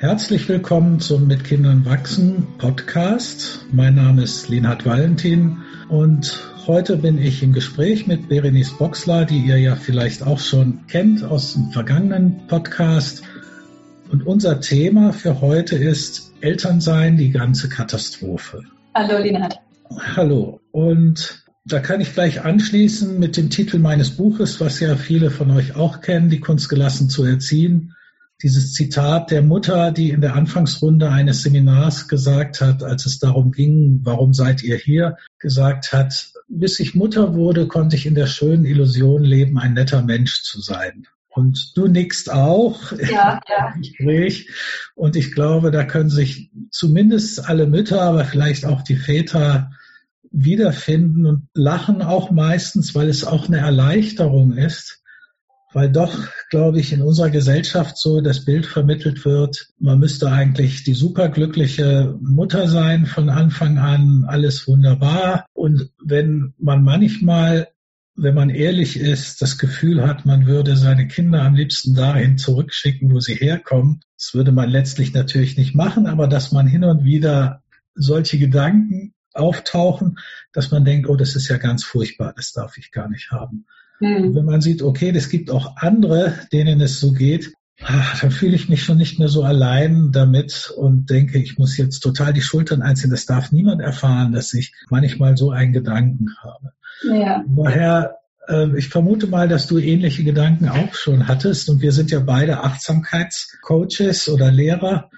Herzlich willkommen zum Mit Kindern wachsen Podcast. Mein Name ist Linhard Valentin und heute bin ich im Gespräch mit Berenice Boxler, die ihr ja vielleicht auch schon kennt aus dem vergangenen Podcast. Und unser Thema für heute ist Elternsein, die ganze Katastrophe. Hallo Linhard. Hallo. Und da kann ich gleich anschließen mit dem Titel meines Buches, was ja viele von euch auch kennen, die Kunst gelassen zu erziehen dieses Zitat der Mutter, die in der Anfangsrunde eines Seminars gesagt hat, als es darum ging, warum seid ihr hier, gesagt hat, bis ich Mutter wurde, konnte ich in der schönen Illusion leben, ein netter Mensch zu sein. Und du nickst auch ja, ja. im Gespräch. Und ich glaube, da können sich zumindest alle Mütter, aber vielleicht auch die Väter wiederfinden und lachen auch meistens, weil es auch eine Erleichterung ist, weil doch, glaube ich, in unserer Gesellschaft so das Bild vermittelt wird, man müsste eigentlich die superglückliche Mutter sein von Anfang an, alles wunderbar. Und wenn man manchmal, wenn man ehrlich ist, das Gefühl hat, man würde seine Kinder am liebsten dahin zurückschicken, wo sie herkommen, das würde man letztlich natürlich nicht machen, aber dass man hin und wieder solche Gedanken auftauchen, dass man denkt, oh, das ist ja ganz furchtbar, das darf ich gar nicht haben. Mhm. Wenn man sieht, okay, es gibt auch andere, denen es so geht, ach, dann fühle ich mich schon nicht mehr so allein damit und denke, ich muss jetzt total die Schultern einziehen. Das darf niemand erfahren, dass ich manchmal so einen Gedanken habe. Ja. Daher, äh, ich vermute mal, dass du ähnliche Gedanken auch schon hattest und wir sind ja beide Achtsamkeitscoaches oder Lehrer.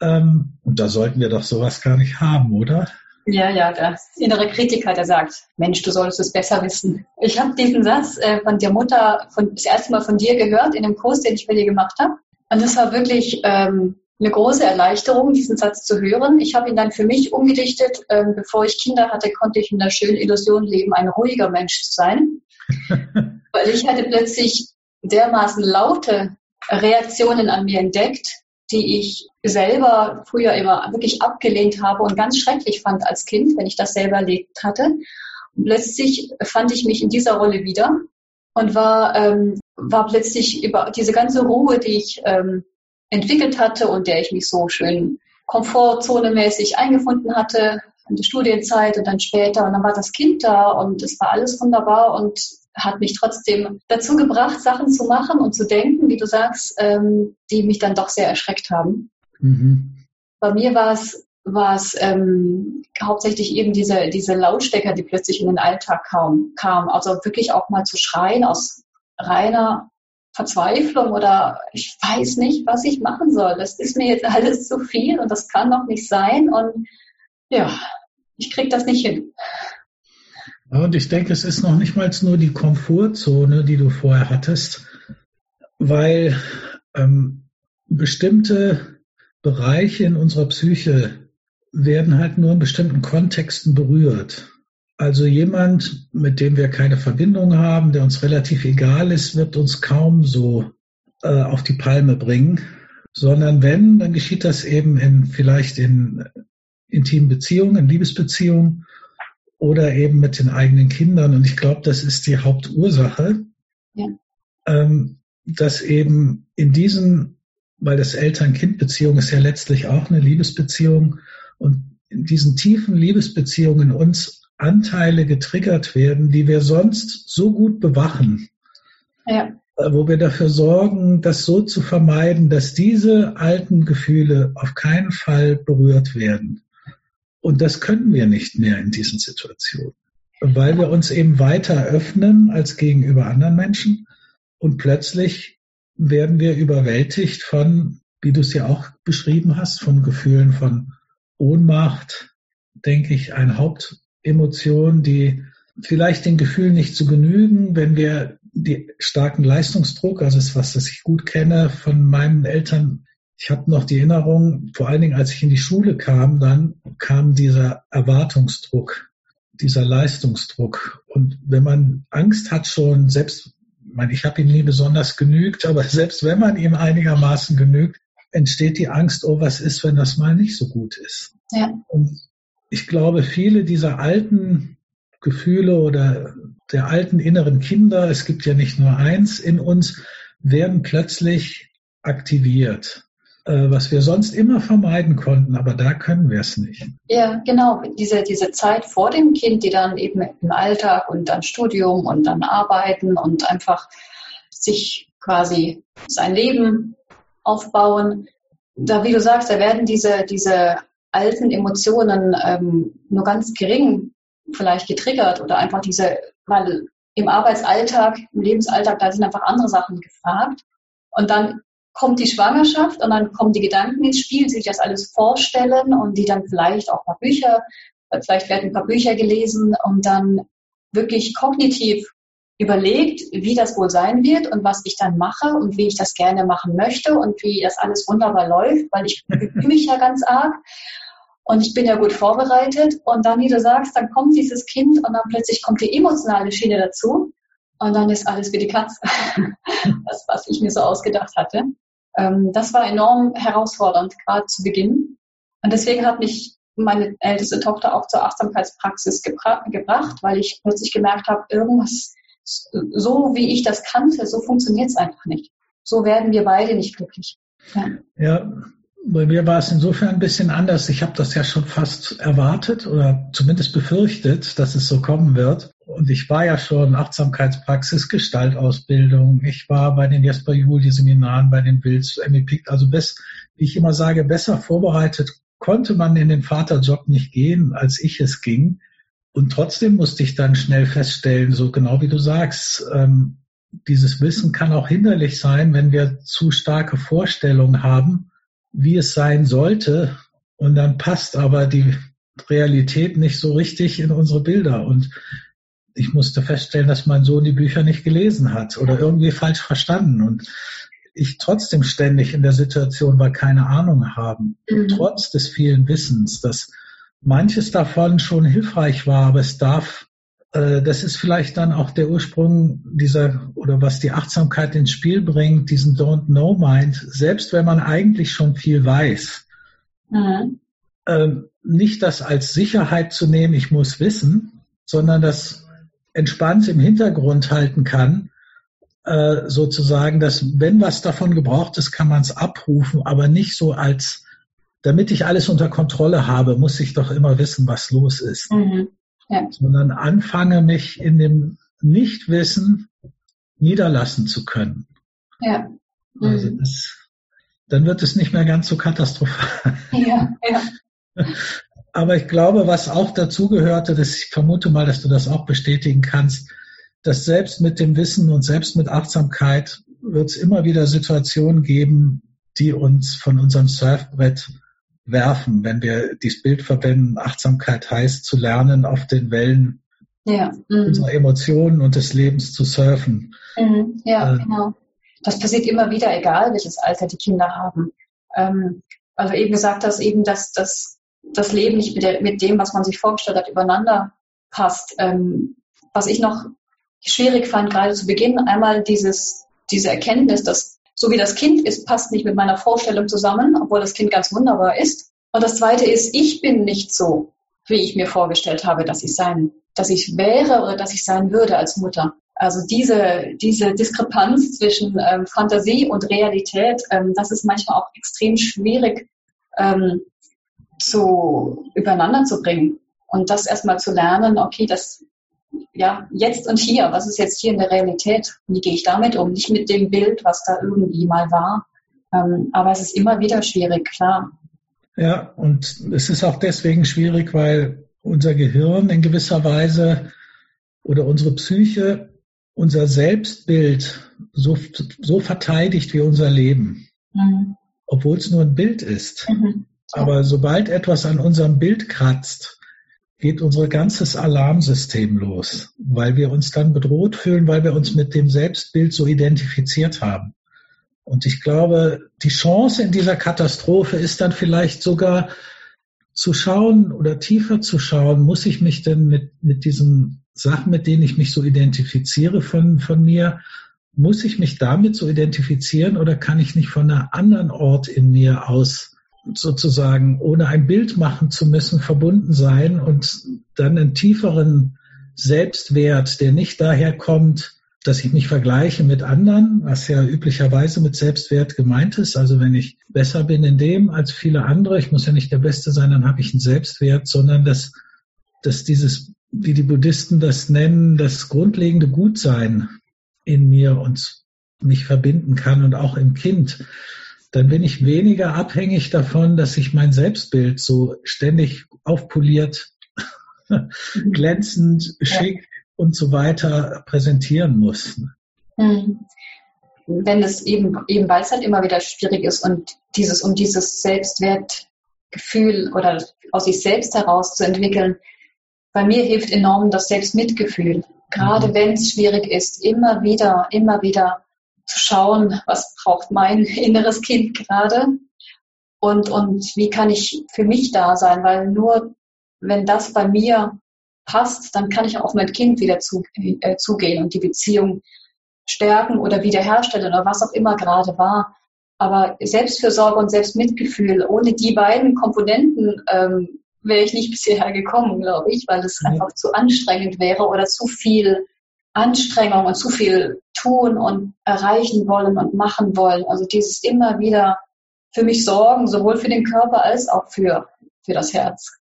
Ähm, und da sollten wir doch sowas gar nicht haben, oder? Ja, ja, der innere Kritiker, der sagt, Mensch, du solltest es besser wissen. Ich habe diesen Satz äh, von der Mutter von, das erste Mal von dir gehört in dem Kurs, den ich bei dir gemacht habe. Und das war wirklich ähm, eine große Erleichterung, diesen Satz zu hören. Ich habe ihn dann für mich umgedichtet. Ähm, bevor ich Kinder hatte, konnte ich in der schönen Illusion leben, ein ruhiger Mensch zu sein. Weil ich hatte plötzlich dermaßen laute Reaktionen an mir entdeckt, die ich selber früher immer wirklich abgelehnt habe und ganz schrecklich fand als Kind, wenn ich das selber erlebt hatte. Und plötzlich fand ich mich in dieser Rolle wieder und war, ähm, war plötzlich über diese ganze Ruhe, die ich ähm, entwickelt hatte und der ich mich so schön komfortzonemäßig eingefunden hatte in der Studienzeit und dann später und dann war das Kind da und es war alles wunderbar und hat mich trotzdem dazu gebracht, Sachen zu machen und zu denken, wie du sagst, ähm, die mich dann doch sehr erschreckt haben. Mhm. Bei mir war es war es ähm, hauptsächlich eben diese, diese Lautstecker, die plötzlich in den Alltag kaum, kam. Also wirklich auch mal zu schreien aus reiner Verzweiflung oder ich weiß nicht, was ich machen soll. Das ist mir jetzt alles zu viel und das kann doch nicht sein. Und ja, ich kriege das nicht hin. Ja, und ich denke, es ist noch nicht mal nur die Komfortzone, die du vorher hattest, weil ähm, bestimmte Bereiche in unserer Psyche werden halt nur in bestimmten Kontexten berührt. Also jemand, mit dem wir keine Verbindung haben, der uns relativ egal ist, wird uns kaum so äh, auf die Palme bringen, sondern wenn, dann geschieht das eben in vielleicht in intimen Beziehungen, in Liebesbeziehungen oder eben mit den eigenen Kindern. Und ich glaube, das ist die Hauptursache, ja. ähm, dass eben in diesen, weil das Eltern-Kind-Beziehung ist ja letztlich auch eine Liebesbeziehung und in diesen tiefen Liebesbeziehungen uns Anteile getriggert werden, die wir sonst so gut bewachen. Ja. Äh, wo wir dafür sorgen, das so zu vermeiden, dass diese alten Gefühle auf keinen Fall berührt werden. Und das können wir nicht mehr in diesen Situationen, weil wir uns eben weiter öffnen als gegenüber anderen Menschen. Und plötzlich werden wir überwältigt von, wie du es ja auch beschrieben hast, von Gefühlen von Ohnmacht, denke ich, ein Hauptemotion, die vielleicht den Gefühlen nicht zu genügen, wenn wir die starken Leistungsdruck, also das, was ich gut kenne von meinen Eltern, ich habe noch die Erinnerung, vor allen Dingen als ich in die Schule kam, dann kam dieser Erwartungsdruck, dieser Leistungsdruck. Und wenn man Angst hat schon, selbst, ich meine, ich habe ihm nie besonders genügt, aber selbst wenn man ihm einigermaßen genügt, entsteht die Angst, oh, was ist, wenn das mal nicht so gut ist? Ja. Und ich glaube, viele dieser alten Gefühle oder der alten inneren Kinder, es gibt ja nicht nur eins in uns, werden plötzlich aktiviert. Äh, was wir sonst immer vermeiden konnten, aber da können wir es nicht. Ja, genau. Diese, diese Zeit vor dem Kind, die dann eben im Alltag und dann Studium und dann Arbeiten und einfach sich quasi sein Leben aufbauen. Da, wie du sagst, da werden diese, diese alten Emotionen ähm, nur ganz gering vielleicht getriggert oder einfach diese, weil im Arbeitsalltag, im Lebensalltag, da sind einfach andere Sachen gefragt. Und dann kommt die Schwangerschaft und dann kommen die Gedanken ins Spiel, sich das alles vorstellen und die dann vielleicht auch ein paar Bücher, vielleicht werden ein paar Bücher gelesen und dann wirklich kognitiv überlegt, wie das wohl sein wird und was ich dann mache und wie ich das gerne machen möchte und wie das alles wunderbar läuft, weil ich mich ja ganz arg und ich bin ja gut vorbereitet und dann, wie du sagst, dann kommt dieses Kind und dann plötzlich kommt die emotionale Schiene dazu und dann ist alles wie die Katze, das, was ich mir so ausgedacht hatte. Ähm, das war enorm herausfordernd, gerade zu Beginn. Und deswegen hat mich meine älteste Tochter auch zur Achtsamkeitspraxis gebra gebracht, weil ich plötzlich gemerkt habe, irgendwas so wie ich das kannte, so funktioniert es einfach nicht. So werden wir beide nicht glücklich. Ja. ja, bei mir war es insofern ein bisschen anders. Ich habe das ja schon fast erwartet oder zumindest befürchtet, dass es so kommen wird. Und ich war ja schon Achtsamkeitspraxis, Gestaltausbildung. Ich war bei den Jesper Julie Seminaren, bei den Wills, MEP. Also best, wie ich immer sage, besser vorbereitet konnte man in den Vaterjob nicht gehen, als ich es ging. Und trotzdem musste ich dann schnell feststellen, so genau wie du sagst, ähm, dieses Wissen kann auch hinderlich sein, wenn wir zu starke Vorstellungen haben, wie es sein sollte. Und dann passt aber die Realität nicht so richtig in unsere Bilder. Und ich musste feststellen, dass mein Sohn die Bücher nicht gelesen hat oder irgendwie falsch verstanden. Und ich trotzdem ständig in der Situation war, keine Ahnung haben, mhm. trotz des vielen Wissens, dass manches davon schon hilfreich war, aber es darf, äh, das ist vielleicht dann auch der Ursprung dieser oder was die Achtsamkeit ins Spiel bringt, diesen Don't Know Mind, selbst wenn man eigentlich schon viel weiß. Mhm. Äh, nicht das als Sicherheit zu nehmen, ich muss wissen, sondern das entspannt im Hintergrund halten kann, äh, sozusagen, dass wenn was davon gebraucht ist, kann man es abrufen, aber nicht so als damit ich alles unter Kontrolle habe, muss ich doch immer wissen, was los ist. Mhm. Ja. Sondern anfange, mich in dem Nichtwissen niederlassen zu können. Ja. Also mhm. Also das, dann wird es nicht mehr ganz so katastrophal. Ja, ja. Aber ich glaube, was auch dazugehörte, dass ich vermute mal, dass du das auch bestätigen kannst, dass selbst mit dem Wissen und selbst mit Achtsamkeit wird es immer wieder Situationen geben, die uns von unserem Surfbrett werfen, wenn wir dieses Bild verwenden, Achtsamkeit heißt zu lernen, auf den Wellen ja. mhm. unserer Emotionen und des Lebens zu surfen. Mhm. Ja, äh, genau. Das passiert immer wieder, egal welches Alter die Kinder haben. Ähm, also eben gesagt dass eben, dass, dass das Leben nicht mit, der, mit, dem, was man sich vorgestellt hat, übereinander passt. Ähm, was ich noch schwierig fand, gerade zu Beginn, einmal dieses, diese Erkenntnis, dass so wie das Kind ist, passt nicht mit meiner Vorstellung zusammen, obwohl das Kind ganz wunderbar ist. Und das Zweite ist, ich bin nicht so, wie ich mir vorgestellt habe, dass ich sein, dass ich wäre oder dass ich sein würde als Mutter. Also diese, diese Diskrepanz zwischen ähm, Fantasie und Realität, ähm, das ist manchmal auch extrem schwierig ähm, zu übereinander zu bringen. Und das erstmal zu lernen, okay, das ja, jetzt und hier, was ist jetzt hier in der Realität? Wie gehe ich damit um? Nicht mit dem Bild, was da irgendwie mal war. Ähm, aber es ist immer wieder schwierig, klar. Ja, und es ist auch deswegen schwierig, weil unser Gehirn in gewisser Weise oder unsere Psyche unser Selbstbild so, so verteidigt wie unser Leben. Mhm. Obwohl es nur ein Bild ist. Mhm. Aber sobald etwas an unserem Bild kratzt, geht unser ganzes Alarmsystem los, weil wir uns dann bedroht fühlen, weil wir uns mit dem Selbstbild so identifiziert haben. Und ich glaube, die Chance in dieser Katastrophe ist dann vielleicht sogar zu schauen oder tiefer zu schauen, muss ich mich denn mit, mit diesen Sachen, mit denen ich mich so identifiziere von, von mir, muss ich mich damit so identifizieren oder kann ich nicht von einem anderen Ort in mir aus sozusagen ohne ein Bild machen zu müssen verbunden sein und dann einen tieferen Selbstwert, der nicht daher kommt, dass ich mich vergleiche mit anderen, was ja üblicherweise mit Selbstwert gemeint ist. Also wenn ich besser bin in dem als viele andere, ich muss ja nicht der Beste sein, dann habe ich einen Selbstwert, sondern dass, dass dieses, wie die Buddhisten das nennen, das grundlegende Gutsein in mir uns mich verbinden kann und auch im Kind, dann bin ich weniger abhängig davon, dass sich mein Selbstbild so ständig aufpoliert, glänzend, schick und so weiter präsentieren muss. Hm. Wenn es eben, eben weil es halt immer wieder schwierig ist und dieses, um dieses Selbstwertgefühl oder aus sich selbst heraus zu entwickeln, bei mir hilft enorm das Selbstmitgefühl. Gerade mhm. wenn es schwierig ist, immer wieder, immer wieder zu schauen, was braucht mein inneres Kind gerade und, und wie kann ich für mich da sein, weil nur wenn das bei mir passt, dann kann ich auch mein Kind wieder zu, äh, zugehen und die Beziehung stärken oder wiederherstellen oder was auch immer gerade war. Aber Selbstfürsorge und Selbstmitgefühl, ohne die beiden Komponenten ähm, wäre ich nicht bisher gekommen, glaube ich, weil es mhm. einfach zu anstrengend wäre oder zu viel Anstrengung und zu viel tun und erreichen wollen und machen wollen. Also dieses immer wieder für mich sorgen, sowohl für den Körper als auch für, für das Herz.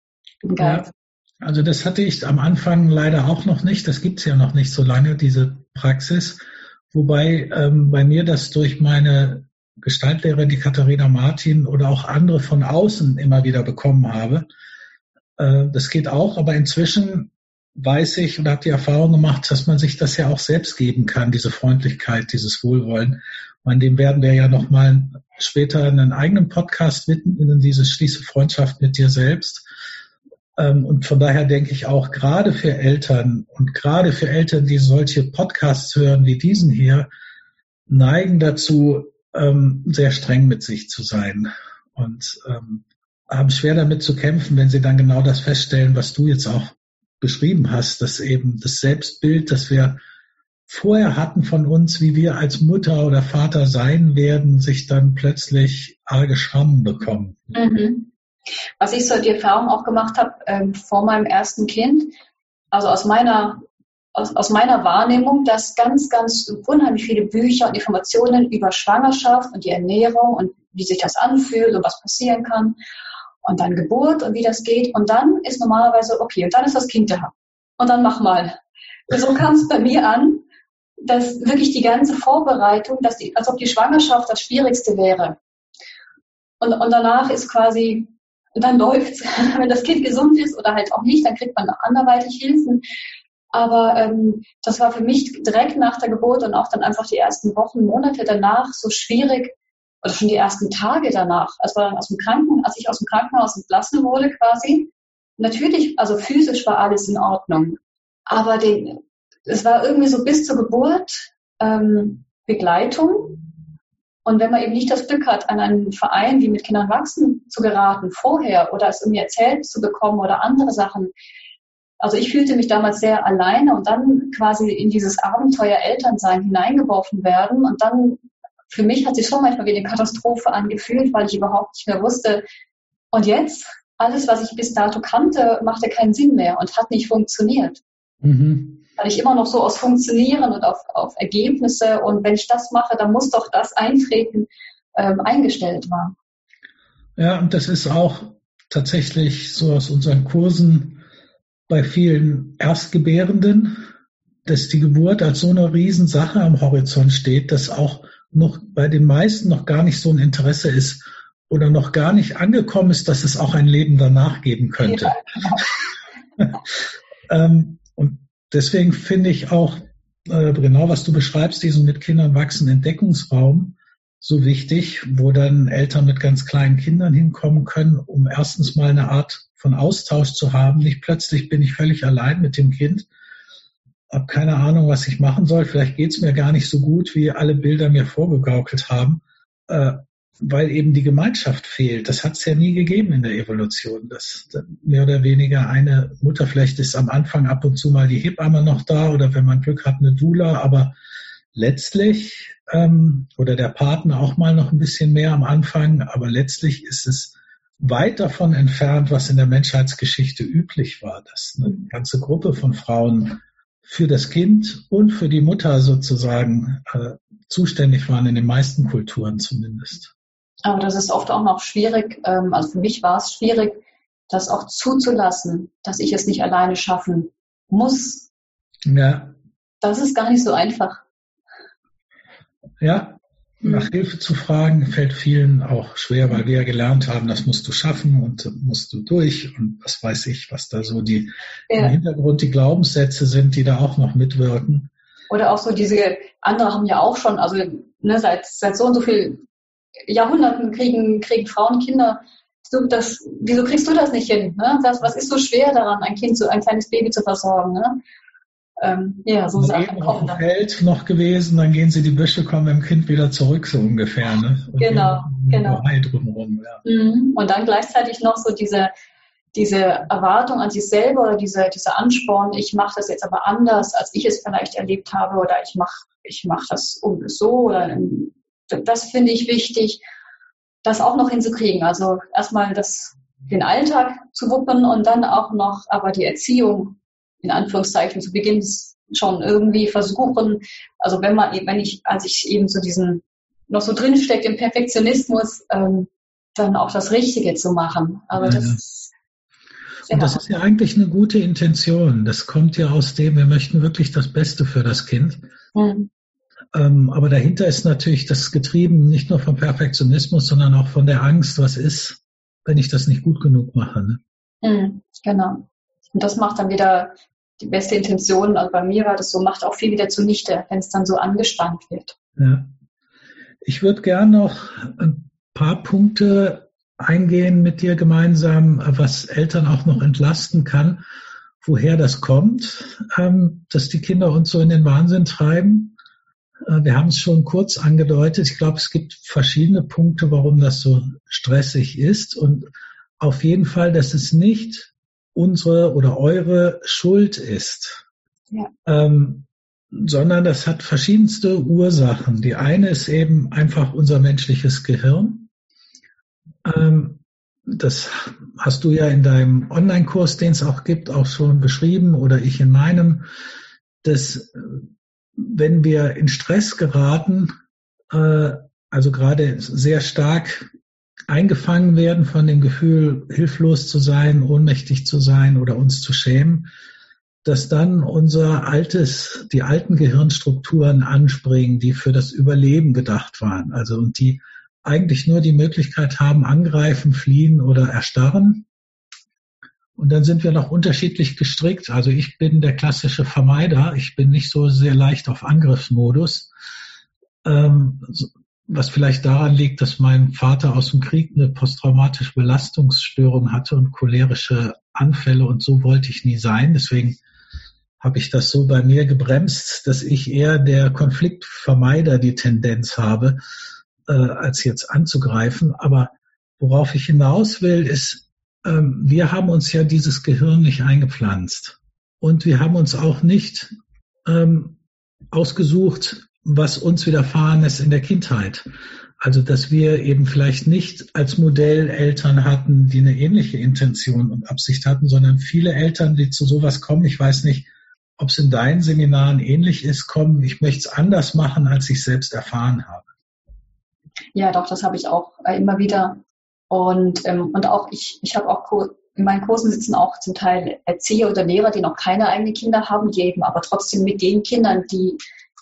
Ja, also das hatte ich am Anfang leider auch noch nicht. Das gibt es ja noch nicht so lange, diese Praxis. Wobei ähm, bei mir das durch meine Gestaltlehrerin, die Katharina Martin oder auch andere von außen immer wieder bekommen habe. Äh, das geht auch, aber inzwischen weiß ich und habe die Erfahrung gemacht, dass man sich das ja auch selbst geben kann, diese Freundlichkeit, dieses Wohlwollen. Und dem werden wir ja nochmal später einen eigenen Podcast widmen, diese Schließe Freundschaft mit dir selbst. Ähm, und von daher denke ich auch gerade für Eltern und gerade für Eltern, die solche Podcasts hören wie diesen hier, neigen dazu, ähm, sehr streng mit sich zu sein und ähm, haben schwer damit zu kämpfen, wenn sie dann genau das feststellen, was du jetzt auch beschrieben hast, dass eben das Selbstbild, das wir vorher hatten von uns, wie wir als Mutter oder Vater sein werden, sich dann plötzlich arge Schrammen bekommen. Mhm. Was ich so die Erfahrung auch gemacht habe ähm, vor meinem ersten Kind, also aus meiner, aus, aus meiner Wahrnehmung, dass ganz, ganz unheimlich viele Bücher und Informationen über Schwangerschaft und die Ernährung und wie sich das anfühlt und was passieren kann und dann Geburt und wie das geht und dann ist normalerweise okay und dann ist das Kind da und dann mach mal. So kam es bei mir an, dass wirklich die ganze Vorbereitung, dass die, als ob die Schwangerschaft das Schwierigste wäre. Und, und danach ist quasi dann läuft's. Wenn das Kind gesund ist oder halt auch nicht, dann kriegt man anderweitig Hilfen. Aber ähm, das war für mich direkt nach der Geburt und auch dann einfach die ersten Wochen, Monate danach so schwierig, oder schon die ersten Tage danach, als, wir aus dem Kranken, als ich aus dem Krankenhaus entlassen wurde quasi. Natürlich, also physisch war alles in Ordnung. Aber den, es war irgendwie so bis zur Geburt ähm, Begleitung und wenn man eben nicht das Glück hat, an einen Verein wie mit Kindern wachsen zu geraten vorher oder es irgendwie erzählt zu bekommen oder andere Sachen, also ich fühlte mich damals sehr alleine und dann quasi in dieses Abenteuer Elternsein hineingeworfen werden und dann für mich hat sich schon manchmal wie eine Katastrophe angefühlt, weil ich überhaupt nicht mehr wusste, und jetzt? Alles, was ich bis dato kannte, machte keinen Sinn mehr und hat nicht funktioniert. Mhm weil ich immer noch so aus Funktionieren und auf, auf Ergebnisse und wenn ich das mache, dann muss doch das Eintreten ähm, eingestellt war. Ja, und das ist auch tatsächlich so aus unseren Kursen bei vielen Erstgebärenden, dass die Geburt als so eine Riesensache am Horizont steht, dass auch noch bei den meisten noch gar nicht so ein Interesse ist oder noch gar nicht angekommen ist, dass es auch ein Leben danach geben könnte. Ja, ähm, und deswegen finde ich auch äh, genau, was du beschreibst, diesen mit Kindern wachsen Entdeckungsraum so wichtig, wo dann Eltern mit ganz kleinen Kindern hinkommen können, um erstens mal eine Art von Austausch zu haben. Nicht plötzlich bin ich völlig allein mit dem Kind, habe keine Ahnung, was ich machen soll. Vielleicht geht es mir gar nicht so gut, wie alle Bilder mir vorgegaukelt haben. Äh, weil eben die Gemeinschaft fehlt. Das hat es ja nie gegeben in der Evolution. Das mehr oder weniger eine Mutter, vielleicht ist am Anfang ab und zu mal die Hebamme noch da oder wenn man Glück hat, eine Dula, aber letztlich ähm, oder der Partner auch mal noch ein bisschen mehr am Anfang, aber letztlich ist es weit davon entfernt, was in der Menschheitsgeschichte üblich war, dass eine ganze Gruppe von Frauen für das Kind und für die Mutter sozusagen äh, zuständig waren, in den meisten Kulturen zumindest. Aber das ist oft auch noch schwierig, ähm, also für mich war es schwierig, das auch zuzulassen, dass ich es nicht alleine schaffen muss. Ja. Das ist gar nicht so einfach. Ja, nach Hilfe zu fragen fällt vielen auch schwer, weil wir ja gelernt haben, das musst du schaffen und musst du durch und was weiß ich, was da so die ja. im Hintergrund die Glaubenssätze sind, die da auch noch mitwirken. Oder auch so diese, andere haben ja auch schon, also ne, seit, seit so und so vielen Jahrhunderten kriegen, kriegen Frauen Kinder. Du, das, wieso kriegst du das nicht hin? Ne? Das, was ist so schwer daran, ein Kind, zu, ein kleines Baby zu versorgen? Ne? Ähm, ja, so Sachen kommen. Dem Feld noch gewesen, dann gehen sie die Büsche, kommen dem Kind wieder zurück, so ungefähr. Ne? Und genau, genau. Drumherum, ja. Mhm. Und dann gleichzeitig noch so diese, diese Erwartung an sich selber oder diese, dieser Ansporn, ich mache das jetzt aber anders, als ich es vielleicht erlebt habe oder ich mache ich mach das so oder das finde ich wichtig, das auch noch hinzukriegen. Also erstmal das, den Alltag zu wuppen und dann auch noch aber die Erziehung in Anführungszeichen zu Beginn schon irgendwie versuchen, also wenn man, wenn ich, als ich eben so diesen, noch so drinsteckt im Perfektionismus, ähm, dann auch das Richtige zu machen. Aber ja, das, ja. Und das ist ja eigentlich eine gute Intention. Das kommt ja aus dem, wir möchten wirklich das Beste für das Kind. Mhm. Ähm, aber dahinter ist natürlich das getrieben nicht nur vom Perfektionismus, sondern auch von der Angst, was ist, wenn ich das nicht gut genug mache. Ne? Mhm, genau. Und das macht dann wieder die beste Intention, also bei mir war das so, macht auch viel wieder zunichte, wenn es dann so angespannt wird. Ja. Ich würde gern noch ein paar Punkte eingehen mit dir gemeinsam, was Eltern auch noch entlasten kann, woher das kommt, ähm, dass die Kinder uns so in den Wahnsinn treiben. Äh, wir haben es schon kurz angedeutet. Ich glaube, es gibt verschiedene Punkte, warum das so stressig ist. Und auf jeden Fall, dass es nicht unsere oder eure Schuld ist, ja. ähm, sondern das hat verschiedenste Ursachen. Die eine ist eben einfach unser menschliches Gehirn. Ähm, das hast du ja in deinem Online-Kurs, den es auch gibt, auch schon beschrieben oder ich in meinem, dass wenn wir in Stress geraten, äh, also gerade sehr stark eingefangen werden von dem Gefühl, hilflos zu sein, ohnmächtig zu sein oder uns zu schämen, dass dann unser altes, die alten Gehirnstrukturen anspringen, die für das Überleben gedacht waren. Also und die eigentlich nur die Möglichkeit haben, angreifen, fliehen oder erstarren. Und dann sind wir noch unterschiedlich gestrickt. Also ich bin der klassische Vermeider. Ich bin nicht so sehr leicht auf Angriffsmodus. Ähm, was vielleicht daran liegt, dass mein Vater aus dem Krieg eine posttraumatische Belastungsstörung hatte und cholerische Anfälle und so wollte ich nie sein. Deswegen habe ich das so bei mir gebremst, dass ich eher der Konfliktvermeider die Tendenz habe, äh, als jetzt anzugreifen. Aber worauf ich hinaus will, ist, ähm, wir haben uns ja dieses Gehirn nicht eingepflanzt. Und wir haben uns auch nicht ähm, ausgesucht, was uns widerfahren ist in der Kindheit. Also, dass wir eben vielleicht nicht als Modell Eltern hatten, die eine ähnliche Intention und Absicht hatten, sondern viele Eltern, die zu sowas kommen, ich weiß nicht, ob es in deinen Seminaren ähnlich ist, kommen, ich möchte es anders machen, als ich selbst erfahren habe. Ja, doch, das habe ich auch äh, immer wieder. Und, ähm, und auch ich, ich habe auch in meinen Kursen sitzen auch zum Teil Erzieher oder Lehrer, die noch keine eigenen Kinder haben, die eben aber trotzdem mit den Kindern, die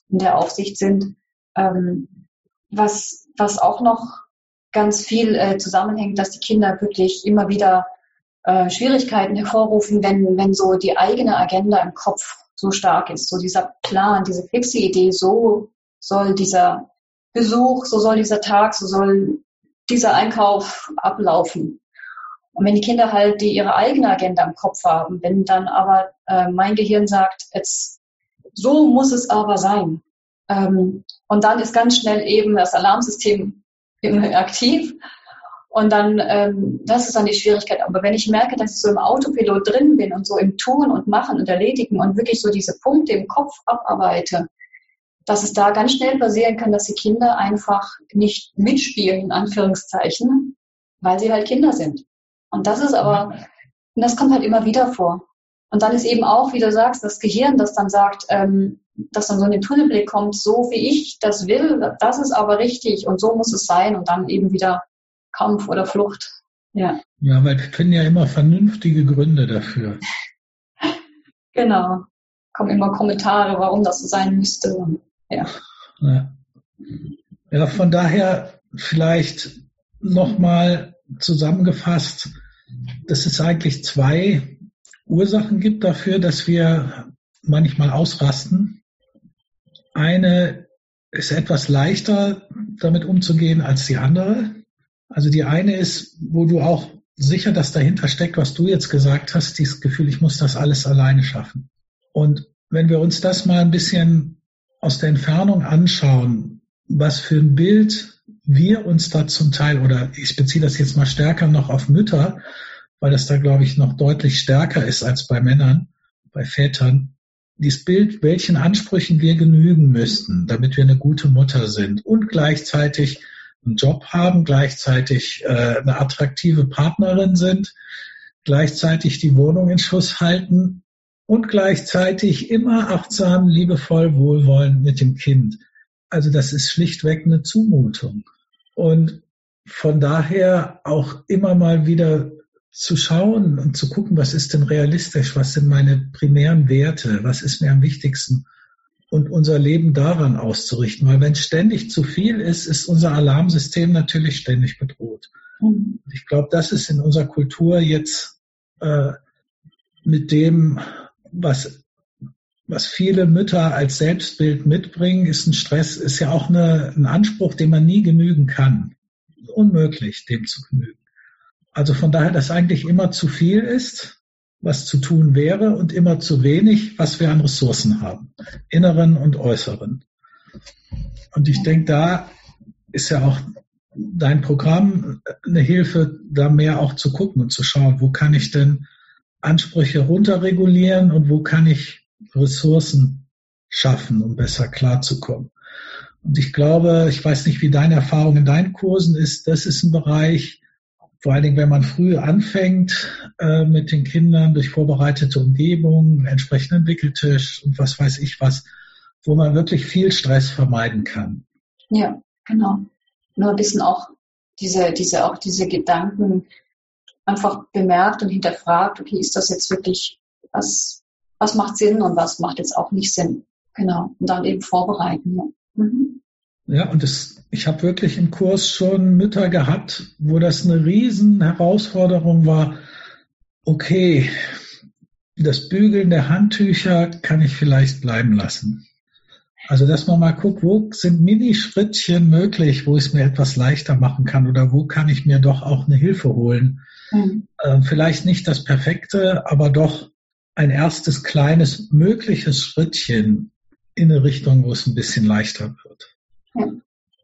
in der Aufsicht sind. Ähm, was, was auch noch ganz viel äh, zusammenhängt, dass die Kinder wirklich immer wieder äh, Schwierigkeiten hervorrufen, wenn, wenn so die eigene Agenda im Kopf so stark ist. So dieser Plan, diese fixe Idee, so soll dieser Besuch, so soll dieser Tag, so soll dieser Einkauf ablaufen. Und wenn die Kinder halt die ihre eigene Agenda im Kopf haben, wenn dann aber äh, mein Gehirn sagt, jetzt so muss es aber sein. Ähm, und dann ist ganz schnell eben das Alarmsystem aktiv. Und dann, ähm, das ist dann die Schwierigkeit. Aber wenn ich merke, dass ich so im Autopilot drin bin und so im Tun und Machen und Erledigen und wirklich so diese Punkte im Kopf abarbeite, dass es da ganz schnell passieren kann, dass die Kinder einfach nicht mitspielen, in Anführungszeichen, weil sie halt Kinder sind. Und das ist aber, das kommt halt immer wieder vor. Und dann ist eben auch, wie du sagst, das Gehirn, das dann sagt, ähm, dass dann so ein Tunnelblick kommt, so wie ich das will, das ist aber richtig und so muss es sein und dann eben wieder Kampf oder Flucht. Ja. Ja, weil wir finden ja immer vernünftige Gründe dafür. genau. Kommen immer Kommentare, warum das so sein müsste. Ja. Ja, ja von daher vielleicht nochmal zusammengefasst, dass es eigentlich zwei Ursachen gibt dafür, dass wir manchmal ausrasten. Eine ist etwas leichter damit umzugehen als die andere. Also die eine ist, wo du auch sicher, dass dahinter steckt, was du jetzt gesagt hast, dieses Gefühl, ich muss das alles alleine schaffen. Und wenn wir uns das mal ein bisschen aus der Entfernung anschauen, was für ein Bild wir uns da zum Teil, oder ich beziehe das jetzt mal stärker noch auf Mütter, weil das da, glaube ich, noch deutlich stärker ist als bei Männern, bei Vätern, dieses Bild, welchen Ansprüchen wir genügen müssten, damit wir eine gute Mutter sind und gleichzeitig einen Job haben, gleichzeitig äh, eine attraktive Partnerin sind, gleichzeitig die Wohnung in Schuss halten und gleichzeitig immer achtsam, liebevoll, wohlwollend mit dem Kind. Also das ist schlichtweg eine Zumutung. Und von daher auch immer mal wieder zu schauen und zu gucken, was ist denn realistisch, was sind meine primären Werte, was ist mir am wichtigsten und unser Leben daran auszurichten. Weil wenn ständig zu viel ist, ist unser Alarmsystem natürlich ständig bedroht. Mhm. Ich glaube, das ist in unserer Kultur jetzt äh, mit dem, was, was viele Mütter als Selbstbild mitbringen, ist ein Stress, ist ja auch eine, ein Anspruch, den man nie genügen kann. Unmöglich, dem zu genügen. Also von daher, dass eigentlich immer zu viel ist was zu tun wäre und immer zu wenig, was wir an Ressourcen haben, inneren und äußeren. Und ich denke, da ist ja auch dein Programm eine Hilfe, da mehr auch zu gucken und zu schauen, wo kann ich denn Ansprüche runterregulieren und wo kann ich Ressourcen schaffen, um besser klarzukommen. Und ich glaube, ich weiß nicht, wie deine Erfahrung in deinen Kursen ist, das ist ein Bereich, vor allen Dingen, wenn man früh anfängt äh, mit den Kindern durch vorbereitete Umgebung, entsprechenden Wickeltisch und was weiß ich was, wo man wirklich viel Stress vermeiden kann. Ja, genau. Nur ein bisschen auch diese, diese, auch diese Gedanken einfach bemerkt und hinterfragt, okay, ist das jetzt wirklich, was, was macht Sinn und was macht jetzt auch nicht Sinn? Genau. Und dann eben vorbereiten, ja. Mhm. Ja, und das, ich habe wirklich im Kurs schon Mütter gehabt, wo das eine riesen Herausforderung war. Okay, das Bügeln der Handtücher kann ich vielleicht bleiben lassen. Also, dass man mal guckt, wo sind Minischrittchen möglich, wo ich es mir etwas leichter machen kann oder wo kann ich mir doch auch eine Hilfe holen. Mhm. Äh, vielleicht nicht das Perfekte, aber doch ein erstes kleines mögliches Schrittchen in eine Richtung, wo es ein bisschen leichter wird.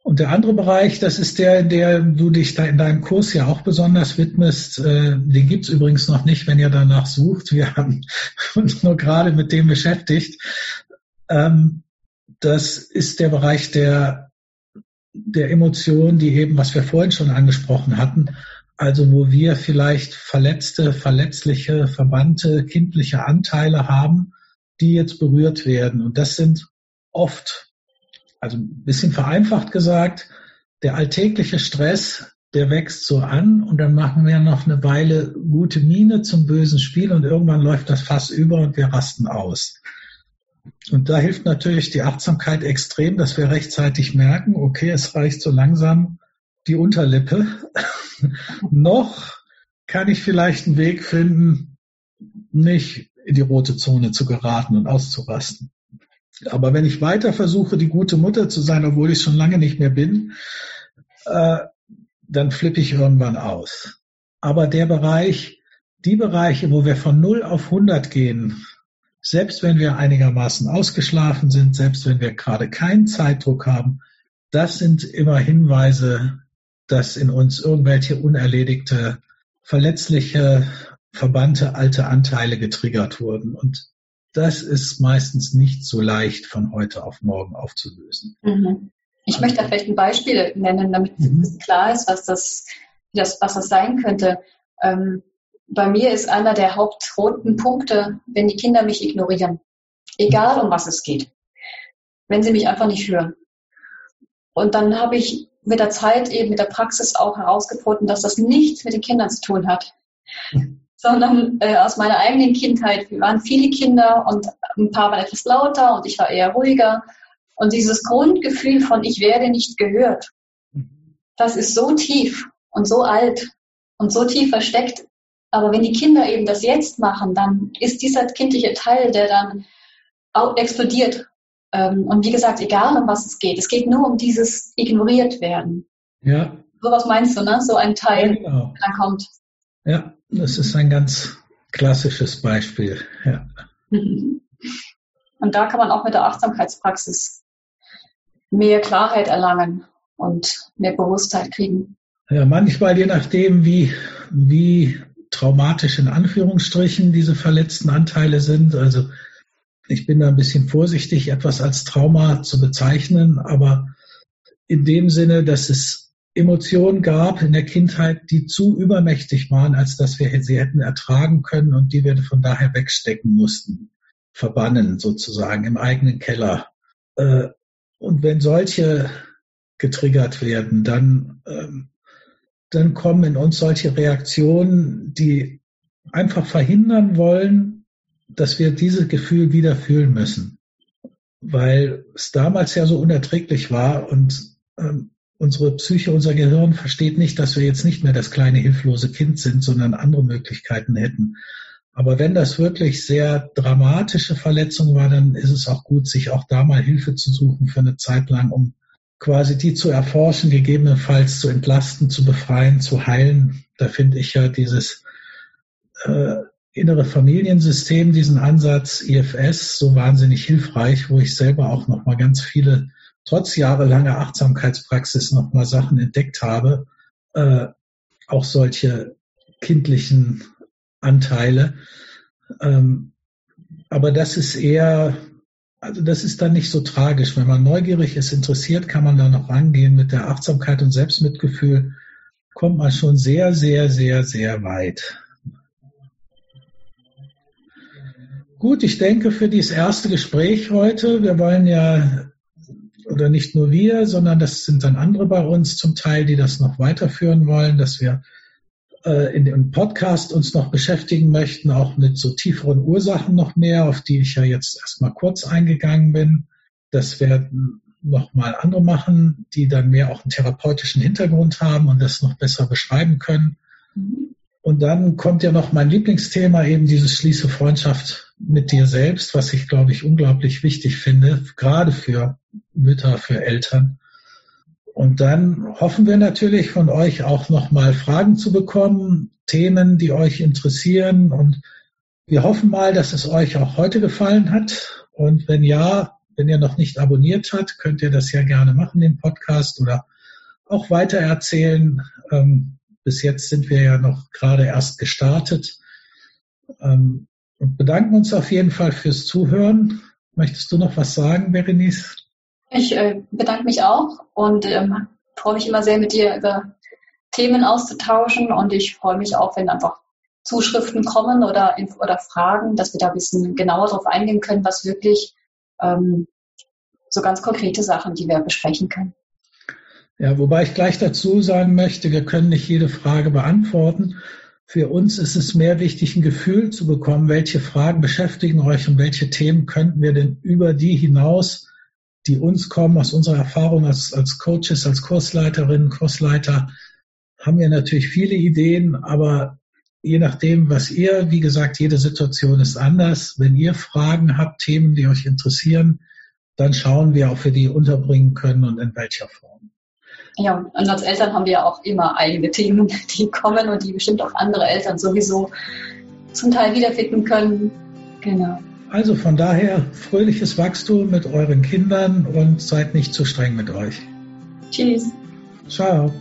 Und der andere Bereich, das ist der, der du dich da in deinem Kurs ja auch besonders widmest. Äh, den gibt's übrigens noch nicht, wenn ihr danach sucht. Wir haben uns nur gerade mit dem beschäftigt. Ähm, das ist der Bereich der, der Emotionen, die eben, was wir vorhin schon angesprochen hatten, also wo wir vielleicht verletzte, verletzliche, verbannte, kindliche Anteile haben, die jetzt berührt werden. Und das sind oft also ein bisschen vereinfacht gesagt, der alltägliche Stress, der wächst so an und dann machen wir noch eine Weile gute Miene zum bösen Spiel und irgendwann läuft das Fass über und wir rasten aus. Und da hilft natürlich die Achtsamkeit extrem, dass wir rechtzeitig merken, okay, es reicht so langsam die Unterlippe. noch kann ich vielleicht einen Weg finden, nicht in die rote Zone zu geraten und auszurasten. Aber wenn ich weiter versuche, die gute Mutter zu sein, obwohl ich schon lange nicht mehr bin, äh, dann flippe ich irgendwann aus. Aber der Bereich, die Bereiche, wo wir von 0 auf 100 gehen, selbst wenn wir einigermaßen ausgeschlafen sind, selbst wenn wir gerade keinen Zeitdruck haben, das sind immer Hinweise, dass in uns irgendwelche unerledigte, verletzliche, verbannte alte Anteile getriggert wurden. Und das ist meistens nicht so leicht von heute auf morgen aufzulösen. Mhm. Ich möchte da vielleicht ein Beispiel nennen, damit mhm. klar ist, was das, das, was das sein könnte. Ähm, bei mir ist einer der hauptroten Punkte, wenn die Kinder mich ignorieren. Egal um was es geht. Wenn sie mich einfach nicht hören. Und dann habe ich mit der Zeit eben mit der Praxis auch herausgefunden, dass das nichts mit den Kindern zu tun hat. Sondern äh, aus meiner eigenen Kindheit. Wir waren viele Kinder und ein paar waren etwas lauter und ich war eher ruhiger. Und dieses Grundgefühl von ich werde nicht gehört, das ist so tief und so alt und so tief versteckt. Aber wenn die Kinder eben das jetzt machen, dann ist dieser kindliche Teil, der dann auch explodiert. Ähm, und wie gesagt, egal um was es geht, es geht nur um dieses ignoriert werden. Ja. So was meinst du, ne? So ein Teil, ja, genau. der dann kommt. Ja, das ist ein ganz klassisches Beispiel. Ja. Und da kann man auch mit der Achtsamkeitspraxis mehr Klarheit erlangen und mehr Bewusstheit kriegen. Ja, manchmal je nachdem, wie, wie traumatisch in Anführungsstrichen diese verletzten Anteile sind. Also ich bin da ein bisschen vorsichtig, etwas als Trauma zu bezeichnen, aber in dem Sinne, dass es Emotionen gab in der Kindheit, die zu übermächtig waren, als dass wir sie hätten ertragen können und die wir von daher wegstecken mussten, verbannen sozusagen im eigenen Keller. Äh, und wenn solche getriggert werden, dann, ähm, dann kommen in uns solche Reaktionen, die einfach verhindern wollen, dass wir dieses Gefühl wieder fühlen müssen. Weil es damals ja so unerträglich war und ähm, unsere Psyche, unser Gehirn versteht nicht, dass wir jetzt nicht mehr das kleine hilflose Kind sind, sondern andere Möglichkeiten hätten. Aber wenn das wirklich sehr dramatische Verletzungen war, dann ist es auch gut, sich auch da mal Hilfe zu suchen für eine Zeit lang, um quasi die zu erforschen, gegebenenfalls zu entlasten, zu befreien, zu heilen. Da finde ich ja dieses äh, innere Familiensystem, diesen Ansatz IFS so wahnsinnig hilfreich, wo ich selber auch noch mal ganz viele, trotz jahrelanger Achtsamkeitspraxis noch mal Sachen entdeckt habe, äh, auch solche kindlichen Anteile. Ähm, aber das ist eher also das ist dann nicht so tragisch. Wenn man neugierig ist, interessiert, kann man da noch rangehen. Mit der Achtsamkeit und Selbstmitgefühl kommt man schon sehr, sehr, sehr, sehr weit. Gut, ich denke für dieses erste Gespräch heute, wir wollen ja, oder nicht nur wir, sondern das sind dann andere bei uns zum Teil, die das noch weiterführen wollen, dass wir äh, in dem Podcast uns noch beschäftigen möchten, auch mit so tieferen Ursachen noch mehr, auf die ich ja jetzt erstmal kurz eingegangen bin. Das werden nochmal andere machen, die dann mehr auch einen therapeutischen Hintergrund haben und das noch besser beschreiben können. Und dann kommt ja noch mein Lieblingsthema, eben dieses Schließe Freundschaft mit dir selbst, was ich, glaube ich, unglaublich wichtig finde, gerade für Mütter, für Eltern. Und dann hoffen wir natürlich von euch auch nochmal Fragen zu bekommen, Themen, die euch interessieren. Und wir hoffen mal, dass es euch auch heute gefallen hat. Und wenn ja, wenn ihr noch nicht abonniert habt, könnt ihr das ja gerne machen, den Podcast oder auch weiter erzählen. Ähm, bis jetzt sind wir ja noch gerade erst gestartet. Ähm, und bedanken uns auf jeden Fall fürs Zuhören. Möchtest du noch was sagen, Berenice? Ich äh, bedanke mich auch und ähm, freue mich immer sehr, mit dir über Themen auszutauschen und ich freue mich auch, wenn einfach Zuschriften kommen oder, oder Fragen, dass wir da ein bisschen genauer darauf eingehen können, was wirklich ähm, so ganz konkrete Sachen, die wir besprechen können. Ja, wobei ich gleich dazu sagen möchte, wir können nicht jede Frage beantworten. Für uns ist es mehr wichtig, ein Gefühl zu bekommen, welche Fragen beschäftigen euch und welche Themen könnten wir denn über die hinaus die uns kommen, aus unserer Erfahrung als, als Coaches, als Kursleiterinnen, Kursleiter, haben wir natürlich viele Ideen, aber je nachdem, was ihr, wie gesagt, jede Situation ist anders. Wenn ihr Fragen habt, Themen, die euch interessieren, dann schauen wir, ob wir die unterbringen können und in welcher Form. Ja, und als Eltern haben wir ja auch immer eigene Themen, die kommen und die bestimmt auch andere Eltern sowieso zum Teil wiederfinden können. Genau. Also von daher fröhliches Wachstum mit euren Kindern und seid nicht zu streng mit euch. Tschüss. Ciao.